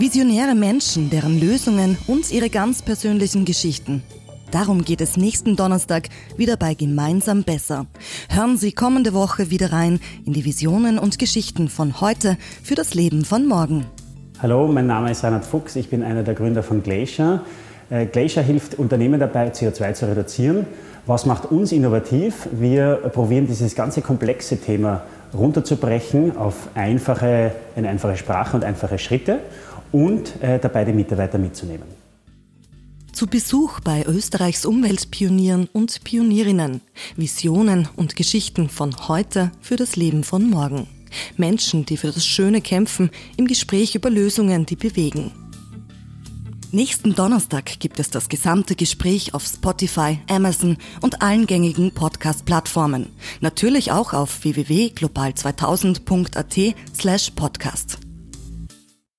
Visionäre Menschen, deren Lösungen und ihre ganz persönlichen Geschichten. Darum geht es nächsten Donnerstag wieder bei Gemeinsam Besser. Hören Sie kommende Woche wieder rein in die Visionen und Geschichten von heute für das Leben von morgen. Hallo, mein Name ist Reinhard Fuchs, ich bin einer der Gründer von Glacier. Äh, Glacier hilft Unternehmen dabei, CO2 zu reduzieren. Was macht uns innovativ? Wir probieren dieses ganze komplexe Thema runterzubrechen auf einfache, eine einfache Sprache und einfache Schritte und äh, dabei die Mitarbeiter mitzunehmen. Zu Besuch bei Österreichs Umweltpionieren und Pionierinnen. Visionen und Geschichten von heute für das Leben von morgen. Menschen, die für das Schöne kämpfen, im Gespräch über Lösungen, die bewegen. Nächsten Donnerstag gibt es das gesamte Gespräch auf Spotify, Amazon und allen gängigen Podcast-Plattformen. Natürlich auch auf www.global2000.at slash podcast.